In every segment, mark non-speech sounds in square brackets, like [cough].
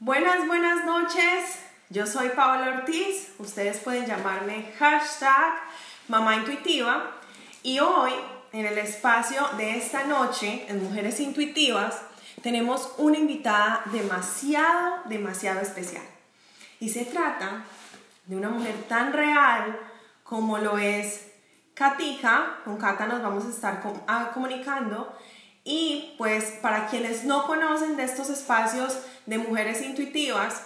Buenas, buenas noches. Yo soy Paola Ortiz. Ustedes pueden llamarme hashtag Mamá Intuitiva. Y hoy, en el espacio de esta noche, en Mujeres Intuitivas, tenemos una invitada demasiado, demasiado especial. Y se trata de una mujer tan real como lo es Katika. Con Kata nos vamos a estar ah, comunicando. Y pues para quienes no conocen de estos espacios de mujeres intuitivas,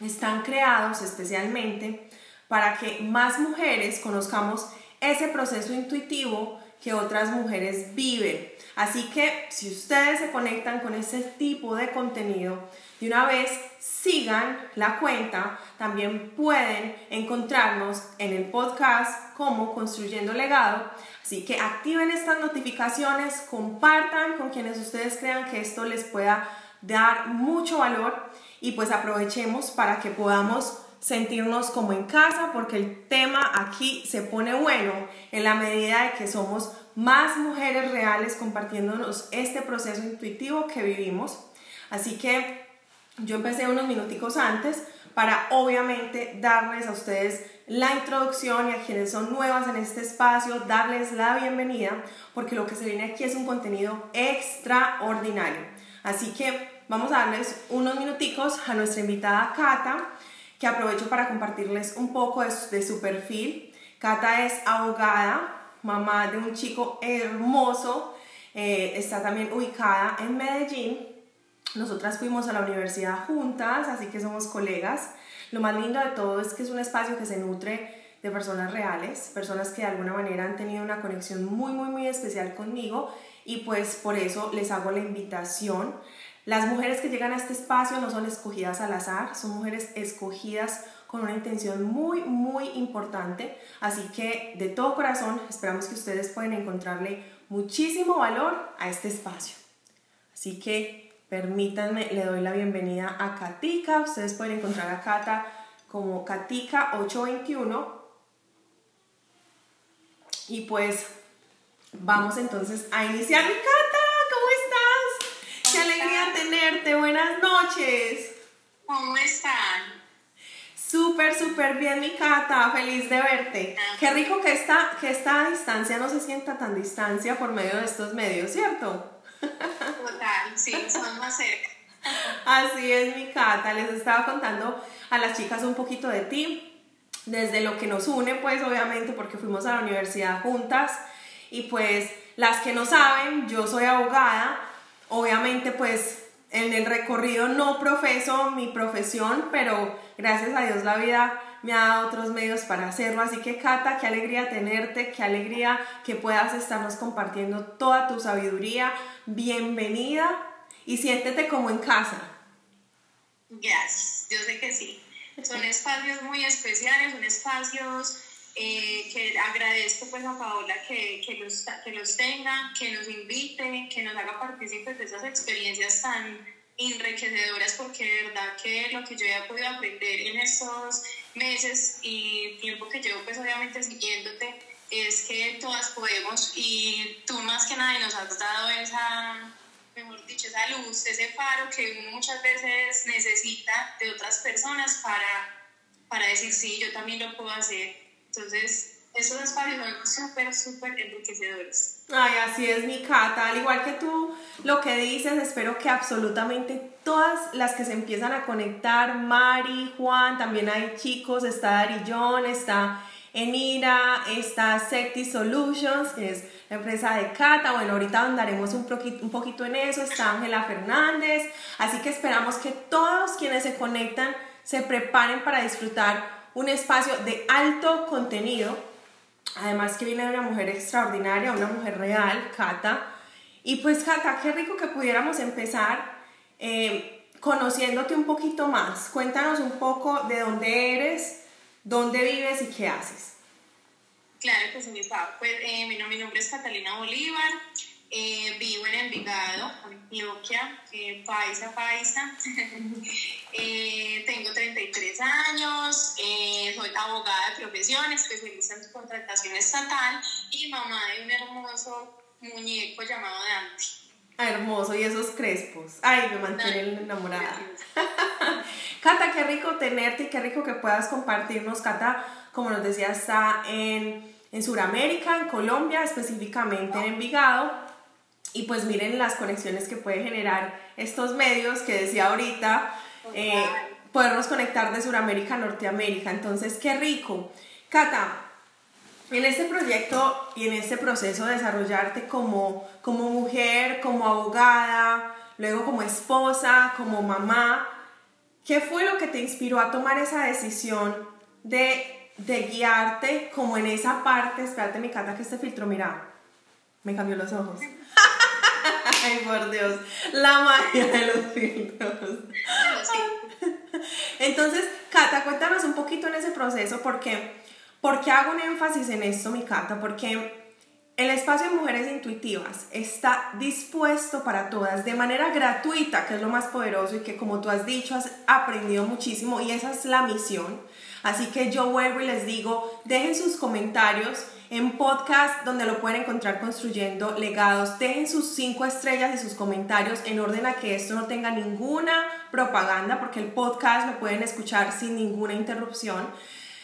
están creados especialmente para que más mujeres conozcamos ese proceso intuitivo que otras mujeres viven. Así que si ustedes se conectan con ese tipo de contenido, de una vez sigan la cuenta, también pueden encontrarnos en el podcast como Construyendo Legado. Así que activen estas notificaciones, compartan con quienes ustedes crean que esto les pueda dar mucho valor y pues aprovechemos para que podamos sentirnos como en casa porque el tema aquí se pone bueno en la medida de que somos más mujeres reales compartiéndonos este proceso intuitivo que vivimos. Así que yo empecé unos minuticos antes para obviamente darles a ustedes la introducción y a quienes son nuevas en este espacio, darles la bienvenida porque lo que se viene aquí es un contenido extraordinario. Así que vamos a darles unos minuticos a nuestra invitada Cata, que aprovecho para compartirles un poco de su, perfil. Cata es abogada, mamá de un chico hermoso, eh, está también ubicada en Medellín. Nosotras fuimos a la universidad juntas, así que somos colegas. Lo más lindo de todo es que es un espacio que se nutre de personas reales, personas que de alguna manera han tenido una conexión muy, muy, muy especial conmigo y pues por eso les hago la invitación. Las mujeres que llegan a este espacio no son escogidas al azar, son mujeres escogidas con una intención muy, muy importante. Así que de todo corazón esperamos que ustedes puedan encontrarle muchísimo valor a este espacio. Así que permítanme, le doy la bienvenida a Katika. Ustedes pueden encontrar a Kata como Katika821. Y pues vamos entonces a iniciar. Kata, ¿cómo estás? Qué alegría tenerte. Buenas noches. ¿Cómo están? Súper, súper bien, mi Cata, feliz de verte. Qué rico que esta, que esta distancia no se sienta tan distancia por medio de estos medios, ¿cierto? Total, sí, son más cerca. Así es, mi Cata, les estaba contando a las chicas un poquito de ti, desde lo que nos une, pues obviamente porque fuimos a la universidad juntas. Y pues las que no saben, yo soy abogada, obviamente pues en el recorrido no profeso mi profesión, pero gracias a Dios la vida me ha dado otros medios para hacerlo. Así que Cata, qué alegría tenerte, qué alegría que puedas estarnos compartiendo toda tu sabiduría. Bienvenida y siéntete como en casa. Gracias, yo sé que sí. Son espacios muy especiales, son espacios eh, que agradezco pues a Paola que, que, los, que los tenga, que nos invite, que nos haga partícipes de esas experiencias tan enriquecedoras porque de verdad que lo que yo he podido aprender en estos meses y tiempo que llevo pues obviamente siguiéndote es que todas podemos y tú más que nadie nos has dado esa, mejor dicho, esa luz, ese faro que uno muchas veces necesita de otras personas para, para decir sí, yo también lo puedo hacer entonces, esos espacios son súper, súper enriquecedores. Ay, así es mi Cata, al igual que tú lo que dices, espero que absolutamente todas las que se empiezan a conectar, Mari, Juan, también hay chicos, está Darillón, está Enira, está Secti Solutions, que es la empresa de Cata, bueno, ahorita andaremos un poquito, un poquito en eso, está Ángela Fernández, así que esperamos que todos quienes se conectan se preparen para disfrutar un espacio de alto contenido, además que viene de una mujer extraordinaria, una mujer real, Cata. Y pues Cata, qué rico que pudiéramos empezar eh, conociéndote un poquito más. Cuéntanos un poco de dónde eres, dónde vives y qué haces. Claro que sí, pues, eh, mi, nombre es Catalina Bolívar, eh, vivo en Envigado, Antioquia, eh, paisa, paisa. [laughs] eh, tengo 33 años, eh, soy abogada de profesión, especialista en contratación estatal y mamá de un hermoso muñeco llamado Dante. Ah, hermoso, y esos crespos. Ay, me mantienen enamorada. [laughs] Cata, qué rico tenerte y qué rico que puedas compartirnos. Cata, como nos decía, está en, en Sudamérica, en Colombia, específicamente en Envigado. Y pues miren las conexiones que puede generar estos medios que decía ahorita, eh, podernos conectar de Sudamérica a Norteamérica. Entonces, qué rico. Cata, en este proyecto y en este proceso de desarrollarte como, como mujer, como abogada, luego como esposa, como mamá, ¿qué fue lo que te inspiró a tomar esa decisión de, de guiarte como en esa parte? Espérate, mi cata, que este filtro, mira, me cambió los ojos. [laughs] Ay, por Dios, la magia de los filtros. Entonces, Cata, cuéntanos un poquito en ese proceso porque ¿Por qué hago un énfasis en esto, mi Cata? Porque el espacio de Mujeres Intuitivas está dispuesto para todas de manera gratuita, que es lo más poderoso y que como tú has dicho, has aprendido muchísimo y esa es la misión. Así que yo vuelvo y les digo, dejen sus comentarios en podcast donde lo pueden encontrar construyendo legados. Dejen sus cinco estrellas y sus comentarios en orden a que esto no tenga ninguna propaganda porque el podcast lo pueden escuchar sin ninguna interrupción.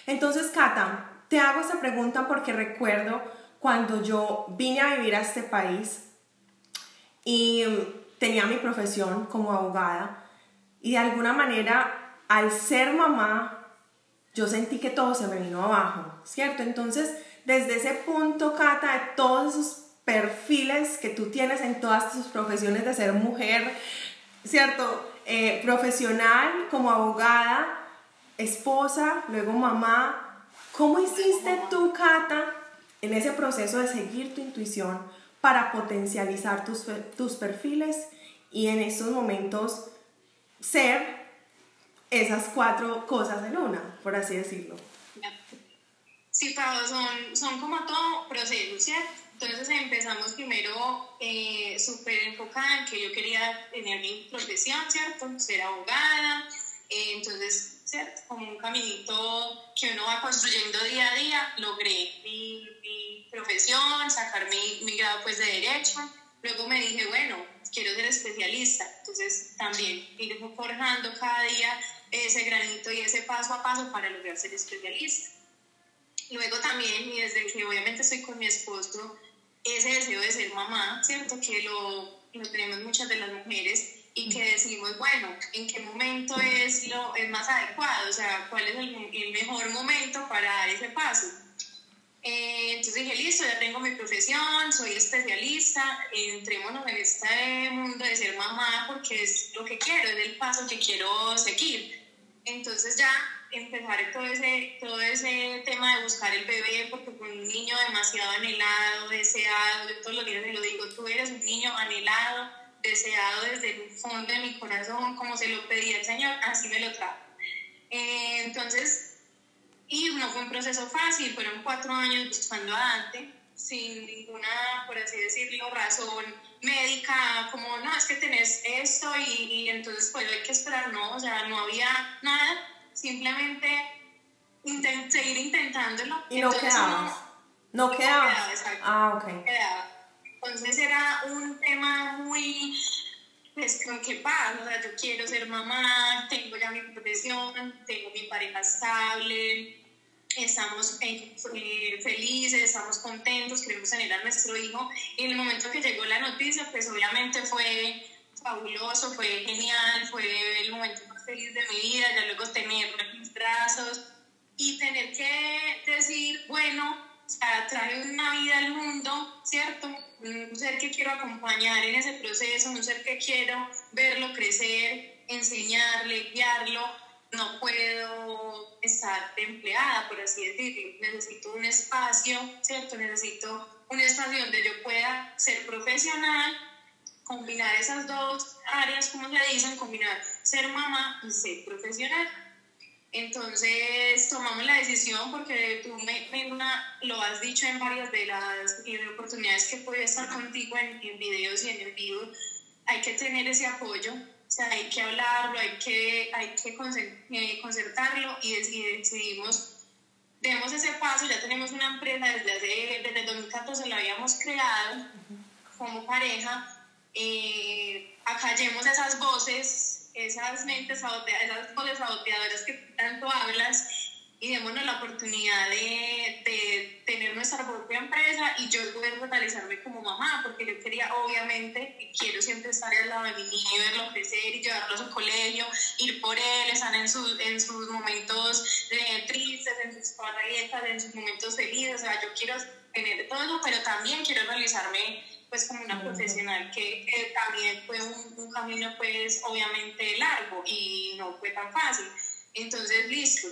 Entonces, Cata, te hago esta pregunta porque recuerdo cuando yo vine a vivir a este país y tenía mi profesión como abogada y de alguna manera al ser mamá yo sentí que todo se me vino abajo, ¿cierto? Entonces, desde ese punto, Cata, de todos esos perfiles que tú tienes en todas tus profesiones de ser mujer, ¿cierto? Eh, profesional, como abogada, esposa, luego mamá. ¿Cómo hiciste tú, Cata, en ese proceso de seguir tu intuición para potencializar tus, tus perfiles y en estos momentos ser esas cuatro cosas en una, por así decirlo? Sí, Pablo, son, son como todo proceso, ¿cierto? Entonces empezamos primero eh, súper enfocada en que yo quería tener mi profesión, ¿cierto? Ser abogada. Eh, entonces ¿cierto? Como un caminito que uno va construyendo día a día, logré mi, mi profesión, sacar mi, mi, grado pues de Derecho, luego me dije, bueno, quiero ser especialista, entonces también ir forjando cada día ese granito y ese paso a paso para lograr ser especialista. Luego también, y desde que obviamente estoy con mi esposo, ese deseo de ser mamá, ¿cierto? Que lo, lo tenemos muchas de las mujeres, y que decimos, bueno, ¿en qué momento es lo es más adecuado? O sea, ¿cuál es el, el mejor momento para dar ese paso? Eh, entonces dije, listo, ya tengo mi profesión, soy especialista, entrémonos en este mundo de ser mamá porque es lo que quiero, es el paso que quiero seguir. Entonces ya empezar todo ese, todo ese tema de buscar el bebé, porque fue un niño demasiado anhelado, deseado, yo todos los días te lo digo, tú eres un niño anhelado, deseado desde el fondo de mi corazón, como se lo pedía el Señor, así me lo trajo. Eh, entonces, y no fue un proceso fácil, fueron cuatro años buscando a Dante, sin ninguna, por así decirlo, razón médica, como no, es que tenés esto y, y entonces pues hay que esperar, no, o sea, no había nada, simplemente seguir intentándolo. ¿Y no quedaba? No, quedaba. ah, ok. Quedaba. Entonces era un tema muy, pues, con qué pasa, o sea, yo quiero ser mamá, tengo ya mi profesión, tengo mi pareja estable, estamos eh, felices, estamos contentos, queremos tener a nuestro hijo. Y en el momento que llegó la noticia, pues obviamente fue fabuloso, fue genial, fue el momento más feliz de mi vida, ya luego tenerlo en mis brazos y tener que decir, bueno, o sea, trae una vida al mundo, ¿cierto? Un ser que quiero acompañar en ese proceso, un ser que quiero verlo crecer, enseñarle, guiarlo. No puedo estar empleada, por así decirlo. Necesito un espacio, ¿cierto? Necesito un espacio donde yo pueda ser profesional, combinar esas dos áreas, como se dicen, combinar ser mamá y ser profesional. Entonces tomamos la decisión porque tú me, lo has dicho en varias de las oportunidades que puedo estar contigo en, en, videos y en el vivo, hay que tener ese apoyo, o sea, hay que hablarlo, hay que, hay que eh, concertarlo y, decidimos, demos ese paso, ya tenemos una empresa desde, hace, desde 2014 la habíamos creado como pareja, eh, acallemos esas voces esas mentes saboteadoras, esas voces saboteadoras que tanto hablas y démonos la oportunidad de, de, tener nuestra propia empresa y yo poder realizarme como mamá, porque yo quería, obviamente, quiero siempre estar al lado de mi niño verlo crecer y llevarlo a su colegio, ir por él, estar en, sus en sus momentos de tristes, en sus parrietas, en sus momentos felices, o sea, yo quiero tener todo eso, pero también quiero realizarme pues como una profesional que también fue un, un camino pues obviamente largo y no fue tan fácil. Entonces, listo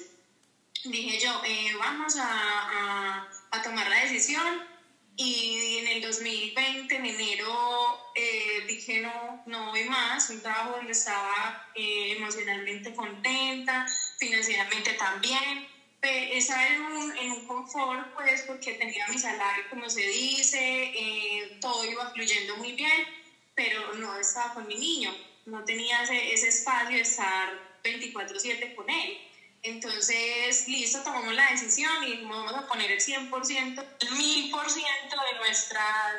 dije yo, eh, vamos a, a, tomar la decisión. Y en el 2020, en enero, eh, dije no, no voy más, un trabajo donde estaba eh, emocionalmente contenta, financieramente también, estaba en un, en un confort pues porque tenía mi salario como se dice, todo iba fluyendo muy bien, pero no estaba con mi niño, no tenía ese, ese espacio de estar 24/7 con él. Entonces, listo, tomamos la decisión y vamos a poner el 100%, el 1000% de nuestras,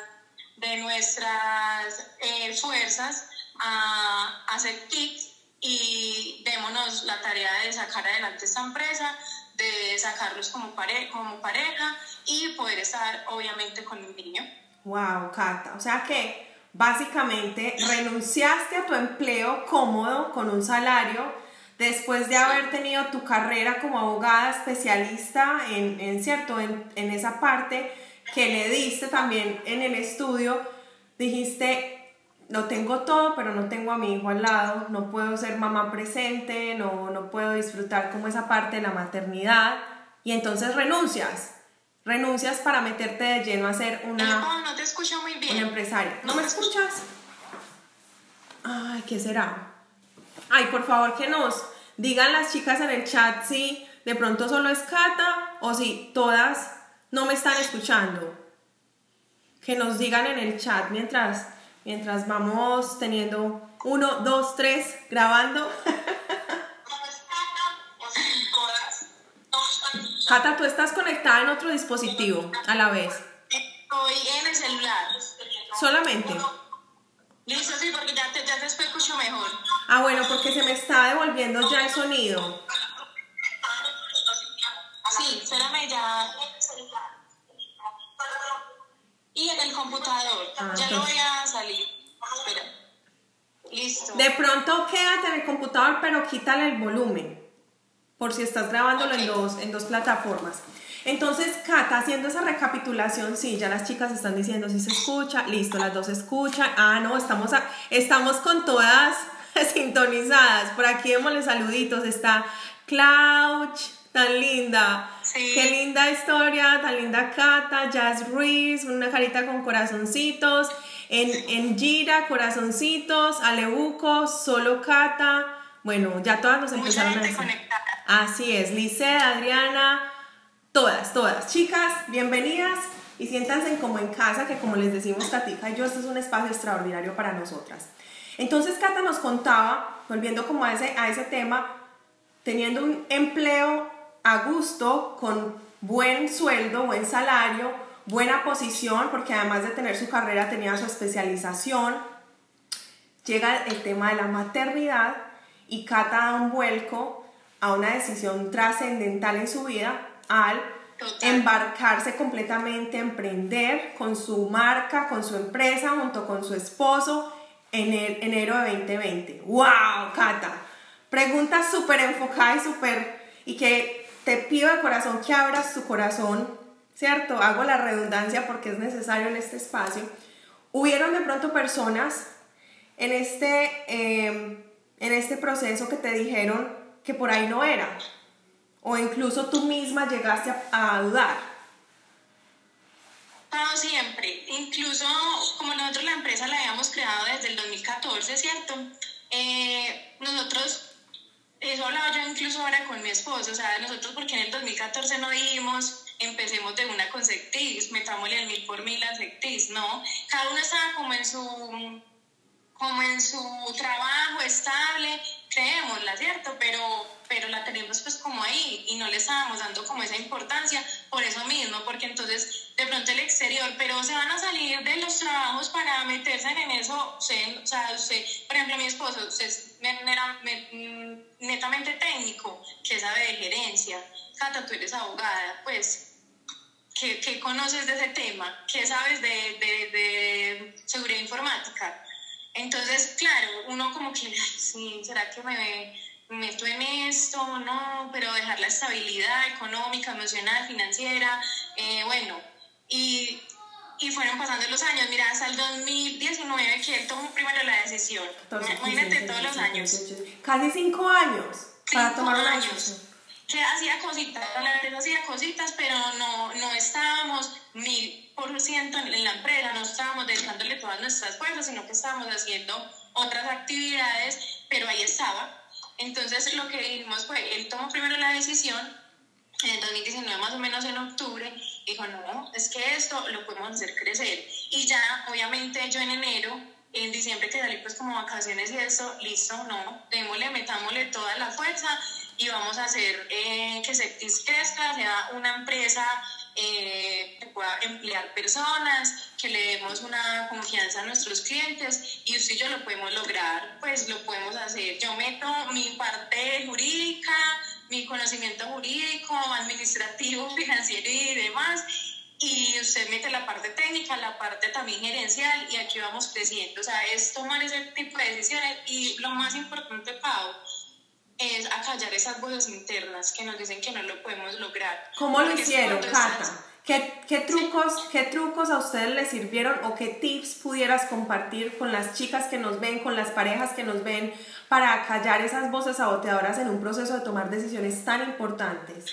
de nuestras eh, fuerzas a, hacer kits y démonos la tarea de sacar adelante esta empresa, de sacarlos como, pare como pareja y poder estar obviamente con el niño. Wow, Cata. O sea que básicamente renunciaste a tu empleo cómodo con un salario después de haber tenido tu carrera como abogada especialista en, en cierto, en, en, esa parte que le diste también en el estudio, dijiste, lo tengo todo, pero no tengo a mi hijo al lado, no puedo ser mamá presente, no, no puedo disfrutar como esa parte de la maternidad, y entonces renuncias. Renuncias para meterte de lleno a ser una, no, no te escucho muy bien. una empresaria. ¿No me escuchas? Ay, ¿qué será? Ay, por favor que nos digan las chicas en el chat si de pronto solo es Cata o si todas no me están escuchando. Que nos digan en el chat mientras, mientras vamos teniendo uno, dos, tres, grabando. Cata, tú estás conectada en otro dispositivo a la vez. Estoy en el celular. Solamente. Listo, sí, porque ya te, ya te escucho mejor. Ah, bueno, porque se me está devolviendo ya el sonido. Sí, espérame ya. Y en el computador. Ah, ya lo voy a salir. Espera. Listo. De pronto quédate en el computador, pero quítale el volumen. Por si estás grabándolo en, dos, en dos plataformas. Entonces, Cata, haciendo esa recapitulación, sí, ya las chicas están diciendo si se escucha, listo, las dos escuchan. Ah, no, estamos, estamos con todas [laughs] sintonizadas. Por aquí démosle saluditos. Está Clouch, tan linda. Qué linda historia, tan linda Cata, Jazz Ruiz, una carita con corazoncitos. En, en Gira, corazoncitos, Aleuco, solo Cata. Bueno, ya todas nos empezaron a decir. Así es, Lice, Adriana, todas, todas. Chicas, bienvenidas y siéntanse como en casa, que como les decimos Katica y yo, este es un espacio extraordinario para nosotras. Entonces Cata nos contaba, volviendo como a ese, a ese tema, teniendo un empleo a gusto, con buen sueldo, buen salario, buena posición, porque además de tener su carrera tenía su especialización, llega el tema de la maternidad y Cata da un vuelco a una decisión trascendental en su vida al embarcarse completamente, emprender con su marca, con su empresa, junto con su esposo en enero de 2020. ¡Wow, Cata! Pregunta súper enfocada y súper... y que te pido de corazón que abras tu corazón, ¿cierto? Hago la redundancia porque es necesario en este espacio. Hubieron de pronto personas en este, em, en este proceso que te dijeron que por ahí no era, o incluso tú misma llegaste a, dudar? No, siempre. Incluso como nosotros la empresa la habíamos creado desde el 2014, ¿cierto? Eh, nosotros, eso hablaba yo incluso ahora con mi esposo, o sea, nosotros porque en el 2014 no dijimos, empecemos de una con Sectis, metámosle el mil por mil a Sectis, no, cada uno estaba como en su como en su trabajo estable, creémosla, ¿cierto? Pero, pero la tenemos pues como ahí y no le estábamos dando como esa importancia por eso mismo, porque entonces de pronto el exterior, pero se van a salir de los trabajos para meterse en eso, o sea, usted, por ejemplo, mi esposo, es mm, netamente técnico, que sabe de gerencia, Cata, tú eres abogada, pues ¿Qué, ¿qué, conoces de ese tema? ¿Qué sabes de, de, de, seguridad informática? Entonces, claro, uno como que, sí, ¿será que me, meto en esto? No, pero dejar la estabilidad económica, emocional, financiera, eh, bueno, y, y, fueron pasando los años. Mira, hasta el 2019 que él tomó primero la decisión. Imagínate todos los años. Casi cinco años para tomar una años que hacía cositas, la empresa hacía cositas, pero no, no estábamos mil por ciento en la empresa, no estábamos dedicándole todas nuestras fuerzas, sino que estábamos haciendo otras actividades, pero ahí estaba. Entonces lo que dijimos fue, él tomó primero la decisión, en el 2019 más o menos en octubre, dijo, no, es que esto lo podemos hacer crecer. Y ya, obviamente, yo en enero, en diciembre que salí pues como vacaciones y eso, listo, no, démosle, metámosle toda la fuerza y vamos a hacer eh, que Septis crezca, sea una empresa eh, que pueda emplear personas, que le demos una confianza a nuestros clientes y usted y yo lo podemos lograr, pues lo podemos hacer. Yo meto mi parte jurídica, mi conocimiento jurídico, administrativo, [laughs] financiero y demás y usted mete la parte técnica, la parte también gerencial y aquí vamos creciendo. O sea, es tomar ese tipo de decisiones y lo más importante, Pau, es acallar esas voces internas que nos dicen que no lo podemos lograr. ¿Cómo lo hicieron, Cata? ¿Qué, ¿Qué, trucos, ¿Qué trucos a ustedes les sirvieron o qué tips pudieras compartir con las chicas que nos ven, con las parejas que nos ven, para acallar esas voces saboteadoras en un proceso de tomar decisiones tan importantes?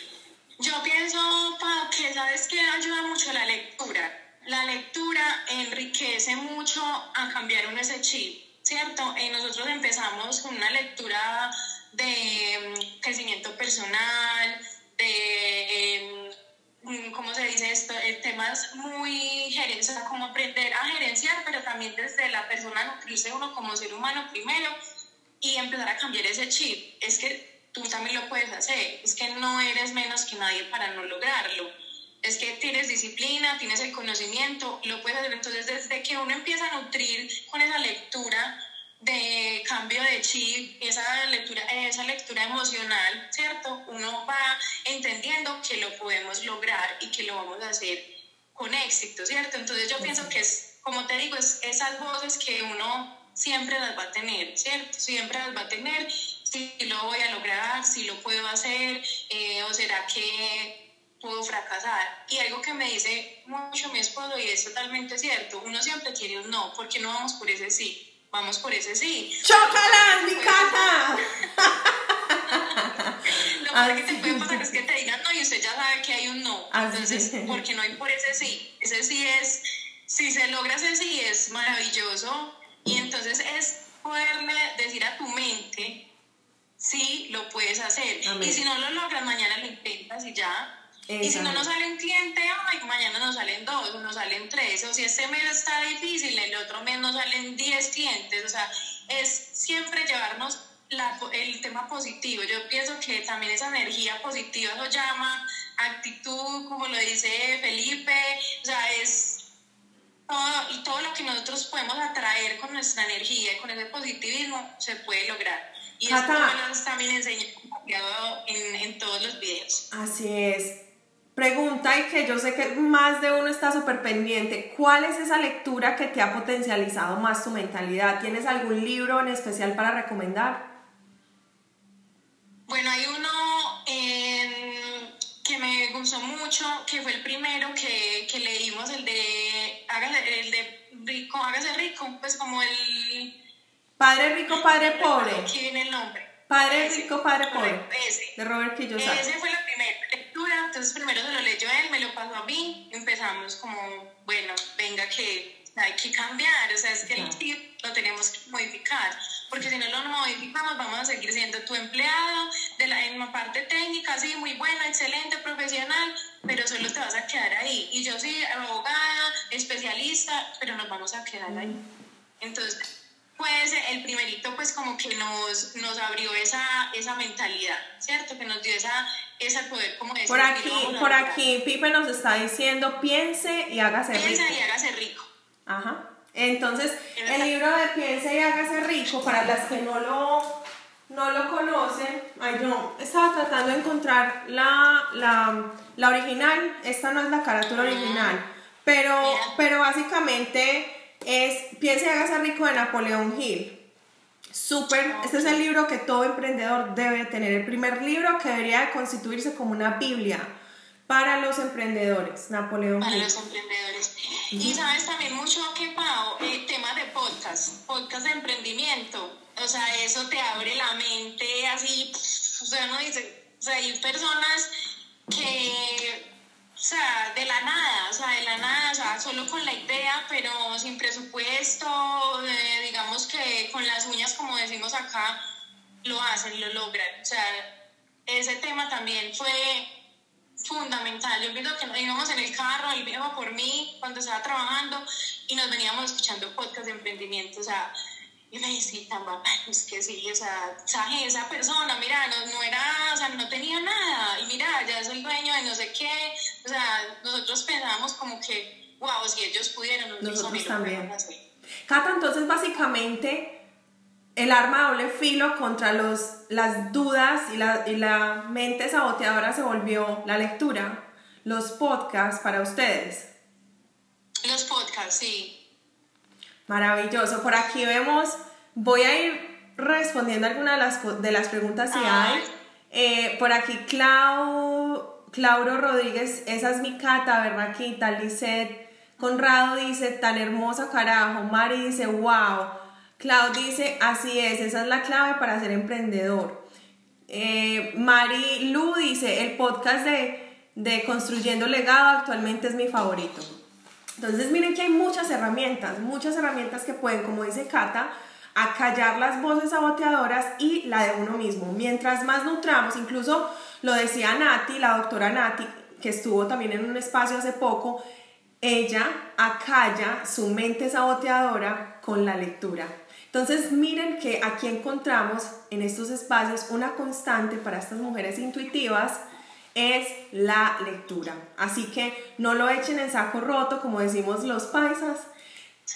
Yo pienso, Pau, que sabes que ayuda mucho la lectura. La lectura enriquece mucho a cambiar un ese chip, ¿cierto? Y nosotros empezamos con una lectura de mm, crecimiento personal, de, em, mm, ¿cómo se dice esto? Eh, temas muy gerencia, como aprender a gerenciar, pero también desde la persona nutrirse uno como ser humano primero y empezar a cambiar ese chip. Es que tú también lo puedes hacer, es que no eres menos que nadie para no lograrlo. Es que tienes disciplina, tienes el conocimiento, lo puedes hacer. Entonces, desde que uno empieza a nutrir con esa lectura, de cambio de chip, esa lectura, esa lectura emocional, ¿cierto? Uno va entendiendo que lo podemos lograr y que lo vamos a hacer con éxito, ¿cierto? Entonces yo pienso que es, como te digo, es esas voces que uno siempre las va a tener, ¿cierto? Siempre las va a tener, si lo voy a lograr, si lo puedo hacer, eh, o será que puedo fracasar. Y algo que me dice mucho mi esposo, y es totalmente cierto, uno siempre quiere un no, porque no vamos por ese sí? Vamos por ese sí. ¡Chócala, mi casa! [laughs] Lo peor que te puede pasar es que te digan no y usted ya sabe que hay un no. Entonces, ¿por qué no hay por ese sí? Ese sí es, si se logra ese sí es maravilloso y entonces es poderle decir a tu mente, sí, lo puedes hacer. Y si no lo logras, mañana lo intentas y ya y si no nos sale un cliente ay, mañana nos salen dos, nos salen tres. O si este mes está difícil, el otro mes nos salen diez clientes. O sea, es siempre llevarnos la, el tema positivo. Yo pienso que también esa energía positiva lo llama actitud, como lo dice Felipe. O sea, es todo, y todo lo que nosotros podemos atraer con nuestra energía, con ese positivismo, se puede lograr. Y eso también enseña en, en todos los videos. Así es. Pregunta y que yo sé que más de uno está súper pendiente. ¿Cuál es esa lectura que te ha potencializado más tu mentalidad? ¿Tienes algún libro en especial para recomendar? Bueno, hay uno que me gustó mucho, que fue el primero que, que leímos, el de, hágase, el de rico, hágase rico, pues como el... Padre rico, padre pobre. Aquí viene el nombre. Padre rico, padre pobre. Ese. De Robert Kiyosaki. Ese fue la primera entonces primero se lo leyó él, me lo pasó a mí, empezamos como, bueno, venga que hay que cambiar, o sea, es que el chip lo tenemos que modificar, porque si no lo modificamos vamos a seguir siendo tu empleado, de la, en la parte técnica, sí, muy buena, excelente, profesional, pero solo te vas a quedar ahí. Y yo sí, abogada, especialista, pero nos vamos a quedar ahí. Entonces, pues el primerito pues como que nos, nos abrió esa, esa mentalidad, ¿cierto? Que nos dio esa, ese poder como de Por aquí, por aquí Pipe nos está diciendo piense y hágase rico. Piense y hágase rico. Ajá. Entonces, el libro de Piense y hágase rico, para las que no lo, no lo conocen, ay, yo estaba tratando de encontrar la, la, la original, esta no es la carátula original, pero, pero básicamente es Piense y hágase rico de Napoleón Hill. Súper, este es el libro que todo emprendedor debe tener, el primer libro que debería de constituirse como una Biblia para los emprendedores, Napoleón Para los emprendedores. Y sabes también mucho que, Pau, el tema de podcast, podcast de emprendimiento. O sea, eso te abre la mente así, o sea, uno dice, o sea, hay personas que o sea, de la nada, o sea, de la nada, o sea, solo con la idea, pero sin presupuesto, eh, digamos que con las uñas, como decimos acá, lo hacen, lo logran. O sea, ese tema también fue fundamental. Yo pienso que íbamos en el carro, él viejo por mí cuando estaba trabajando y nos veníamos escuchando podcast de emprendimiento, o sea, y me decía, papá, es que sí, o sea, esa persona, mira, no, no, era, o sea, no tenía nada, y mira, ya es el dueño de no sé qué, o sea, nosotros pensábamos como que, wow, si ellos pudieron, nosotros, también. Cata, entonces básicamente el arma doble filo contra los, las dudas y la, y la mente saboteadora se volvió la lectura, los podcasts para ustedes. Los podcasts, sí. Maravilloso. Por aquí vemos, voy a ir respondiendo algunas de las, de las preguntas si hay. Eh, por aquí Clau, Clauro Rodríguez, esa es mi cata, Berraquita, Lisette. Conrado dice, tan hermosa carajo. Mari dice, wow. Clau dice, así es, esa es la clave para ser emprendedor. Eh, Mari Lu dice, el podcast de, de Construyendo Legado actualmente es mi favorito. Entonces miren que hay muchas herramientas, muchas herramientas que pueden, como dice Cata, acallar las voces saboteadoras y la de uno mismo. Mientras más nutramos, incluso lo decía Nati, la doctora Nati, que estuvo también en un espacio hace poco, ella acalla su mente saboteadora con la lectura. Entonces miren que aquí encontramos en estos espacios una constante para estas mujeres intuitivas es la lectura. Así que no lo echen en saco roto, como decimos los paisas.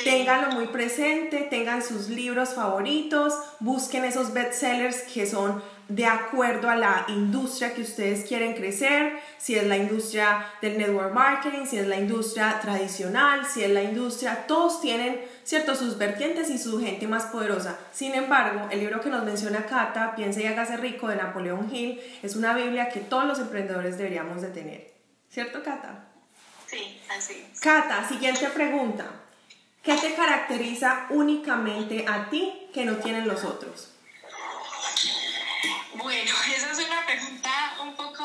Ténganlo muy presente, tengan sus libros favoritos, busquen esos bestsellers que son de acuerdo a la industria que ustedes quieren crecer, si es la industria del network marketing, si es la industria tradicional, si es la industria, todos tienen, ¿cierto?, sus vertientes y su gente más poderosa. Sin embargo, el libro que nos menciona Cata, Piensa y hágase rico, de Napoleón Hill, es una Biblia que todos los emprendedores deberíamos de tener. ¿Cierto, Cata? Sí, así es. Cata, siguiente pregunta. ¿Qué te caracteriza únicamente a ti que no tienen los otros? Bueno, [laughs] esa es una pregunta un poco,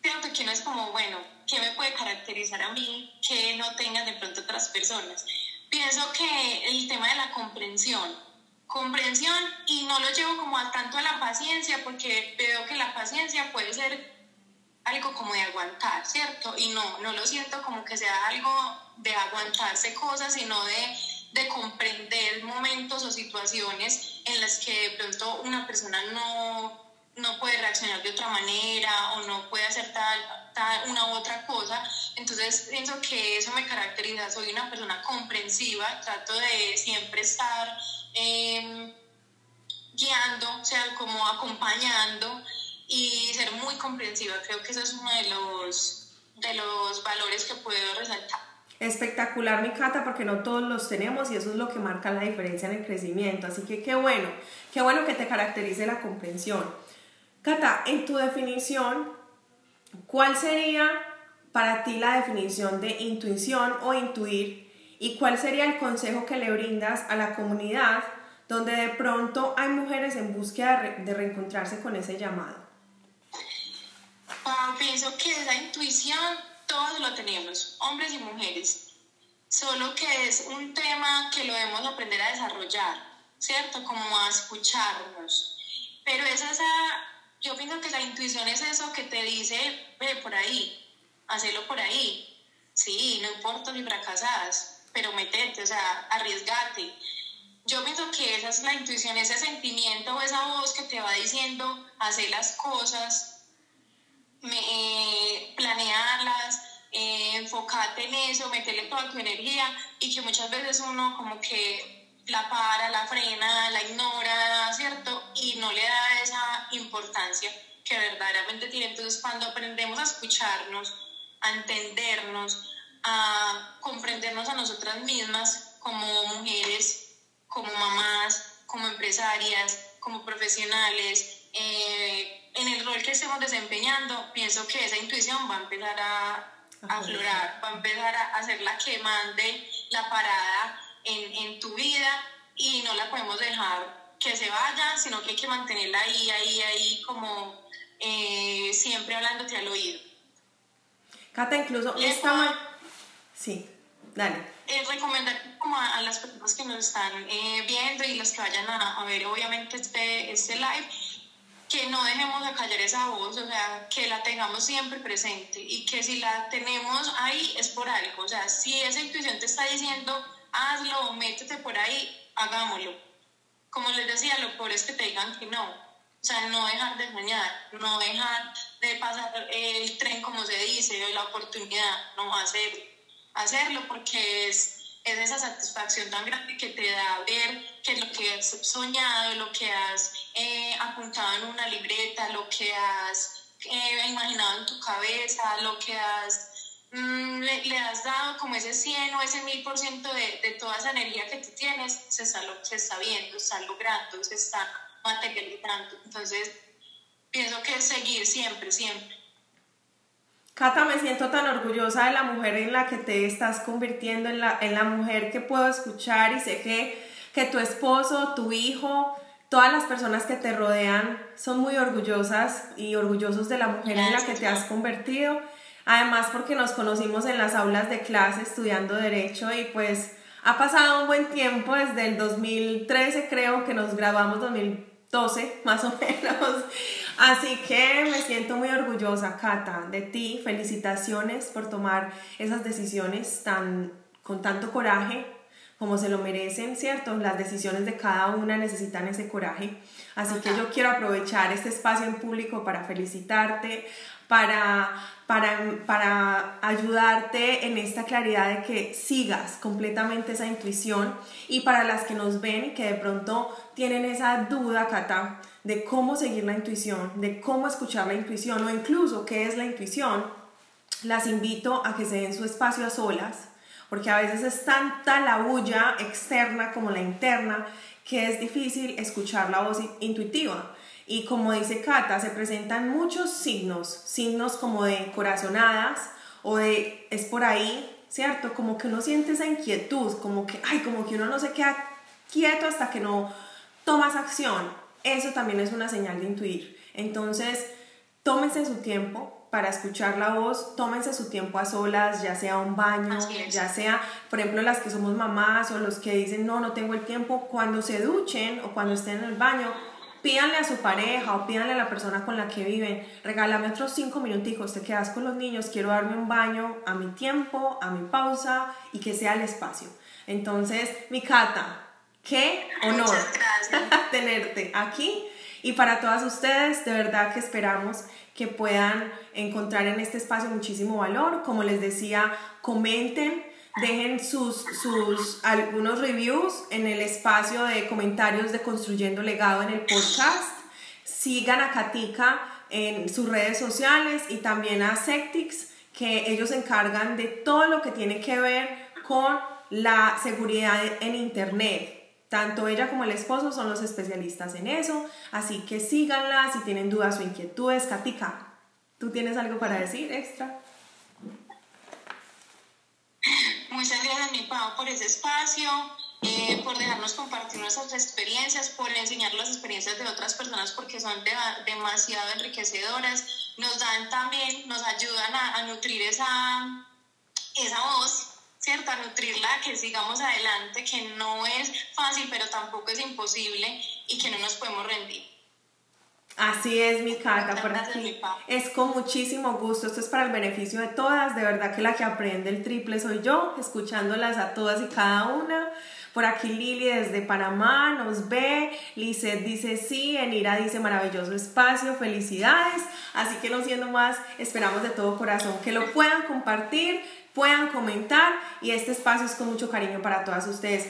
cierto que no es como, bueno, ¿qué me puede caracterizar a mí que no tengan de pronto otras personas? Pienso que el tema de la comprensión, comprensión y no lo llevo como a tanto a la paciencia porque veo que la paciencia puede ser algo como de aguantar, ¿cierto? Y no, no lo siento como que sea algo de aguantarse cosas, sino de de comprender momentos o situaciones en las que de pronto una persona no, no puede reaccionar de otra manera o no puede hacer tal, tal, una u otra cosa. Entonces pienso que eso me caracteriza, soy una persona comprensiva, trato de siempre estar em, guiando, o sea, como acompañando y ser muy comprensiva. Creo que eso es uno de los, de los valores que puedo resaltar. Espectacular, mi Cata, porque no todos los tenemos y eso es lo que marca la diferencia en el crecimiento. Así que qué bueno, qué bueno que te caracterice la comprensión. Cata, en tu definición, ¿cuál sería para ti la definición de intuición o intuir? ¿Y cuál sería el consejo que le brindas a la comunidad donde de pronto hay mujeres en búsqueda de reencontrarse con ese llamado? Ah, pienso que esa intuición todos lo tenemos, hombres y mujeres, solo que es un tema que lo debemos aprender a desarrollar, ¿cierto? Como a escucharnos. Pero es esa, yo pienso que la intuición es eso que te dice, ve por ahí, hacelo por ahí. Sí, no importa si fracasas, pero metete, o sea, arriesgate. yo pienso que esa es la intuición, ese sentimiento o esa voz que te va diciendo hacer las cosas, me, eh, planearlas, eh, enfocarte en eso, meterle toda tu energía y que muchas veces uno como que la para, la frena, la ignora, ¿cierto? Y no le da esa importancia que verdaderamente tiene. Entonces cuando aprendemos a escucharnos, a entendernos, a comprendernos a nosotras mismas como mujeres, como mamás, como empresarias, como profesionales, eh, en el rol que estemos desempeñando, pienso que esa intuición va a empezar a aflorar, va a empezar a hacer la que mande la parada en, en tu vida y no la podemos dejar que se vaya, sino que hay que mantenerla ahí, ahí, ahí, como eh, siempre hablándote al oído. Cata, incluso esta... Sí, dale. Eh, recomendar como a, las personas que nos están eh, viendo y las que vayan a, a, ver obviamente este, este live, que no dejemos de callar esa voz, o sea, que la tengamos siempre presente y que si la tenemos ahí es por algo, o sea, si esa intuición te está diciendo hazlo, métete por ahí, hagámoslo. Como les decía, lo peor es que te digan que no, o sea, no dejar de soñar, no dejar de pasar el tren como se dice, o la oportunidad, no hacerlo, hacerlo porque es es esa satisfacción tan grande que te da ver que lo que has soñado, lo que has eh, apuntado en una libreta, lo que has eh, imaginado en tu cabeza, lo que has mm, le, has dado como ese 100 o ese 1000% de, de toda esa energía que tú tienes, se está, se está viendo, se está logrando, se está materializando. Entonces, pienso que seguir siempre, siempre. Cata, me siento tan orgullosa de la mujer en la que te estás convirtiendo, en la, en la mujer que puedo escuchar y sé que, que tu esposo, tu hijo, todas las personas que te rodean son muy orgullosas y orgullosos de la mujer en la que te has convertido. Además porque nos conocimos en las aulas de clase estudiando derecho y pues ha pasado un buen tiempo desde el 2013 creo que nos grabamos 2012 [laughs] más o menos Así que me siento muy orgullosa, Cata, de ti. Felicitaciones por tomar esas decisiones tan, con tanto coraje como se lo merecen, ¿cierto? Las decisiones de cada una necesitan ese coraje. Así que yo quiero aprovechar este espacio en público para felicitarte, para, para, para ayudarte en esta claridad de que sigas completamente esa intuición y para las que nos ven y que de pronto tienen esa duda, Cata, de cómo seguir la intuición, de cómo escuchar la intuición o incluso qué es la intuición, las invito a que se den su espacio a solas, porque a veces es tanta la bulla externa como la interna que es difícil escuchar la voz intuitiva. Y como dice Cata, se presentan muchos signos, signos como de corazonadas o de es por ahí, ¿cierto? Como que uno siente esa inquietud, como que, ay, como que uno no se queda quieto hasta que no tomas acción eso también es una señal de intuir. Entonces, tómense su tiempo para escuchar la voz, tómense su tiempo a solas, ya sea un baño, ya sea, por ejemplo, las que somos mamás o los que dicen, no, no tengo el tiempo, cuando se duchen o cuando estén en el baño, pídanle a su pareja o pídanle a la persona con la que viven, regálame otros cinco minuticos, te quedas con los niños, quiero darme un baño a mi tiempo, a mi pausa y que sea el espacio. Entonces, mi cata, Qué honor [laughs] tenerte aquí. Y para todas ustedes, de verdad que esperamos que puedan encontrar en este espacio muchísimo valor. Como les decía, comenten, dejen sus, sus algunos reviews en el espacio de comentarios de Construyendo Legado en el podcast. Sigan a Katika en sus redes sociales y también a Sectix, que ellos se encargan de todo lo que tiene que ver con la seguridad en Internet tanto ella como el esposo son los especialistas en eso, así que síganla si tienen dudas o inquietudes. Katika, ¿tú tienes algo para decir extra? Muchas gracias, mi Pau, por ese espacio, eh, por dejarnos compartir nuestras experiencias, por enseñar las experiencias de otras personas porque son demasiado enriquecedoras. Nos dan también, nos ayudan a, nutrir esa, esa voz ¿cierto? A nutrirla, que sigamos adelante, que no es fácil, pero tampoco es imposible y que no nos podemos rendir. Así es, mi carta por aquí. Es con muchísimo gusto. Esto es para el beneficio de todas. De verdad que la que aprende el triple soy yo, escuchándolas a todas y cada una. Por aquí Lili desde Panamá nos ve. Lizeth dice sí. Enira dice maravilloso espacio. Felicidades. Así que no siendo más, esperamos de todo corazón que lo puedan compartir, puedan comentar. Y este espacio es con mucho cariño para todas ustedes.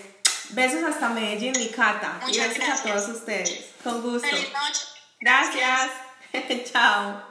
Besos hasta Medellín, mi Cata. y besos a todos ustedes. Con gusto. Feliz noche. Gracias. [laughs] Chao.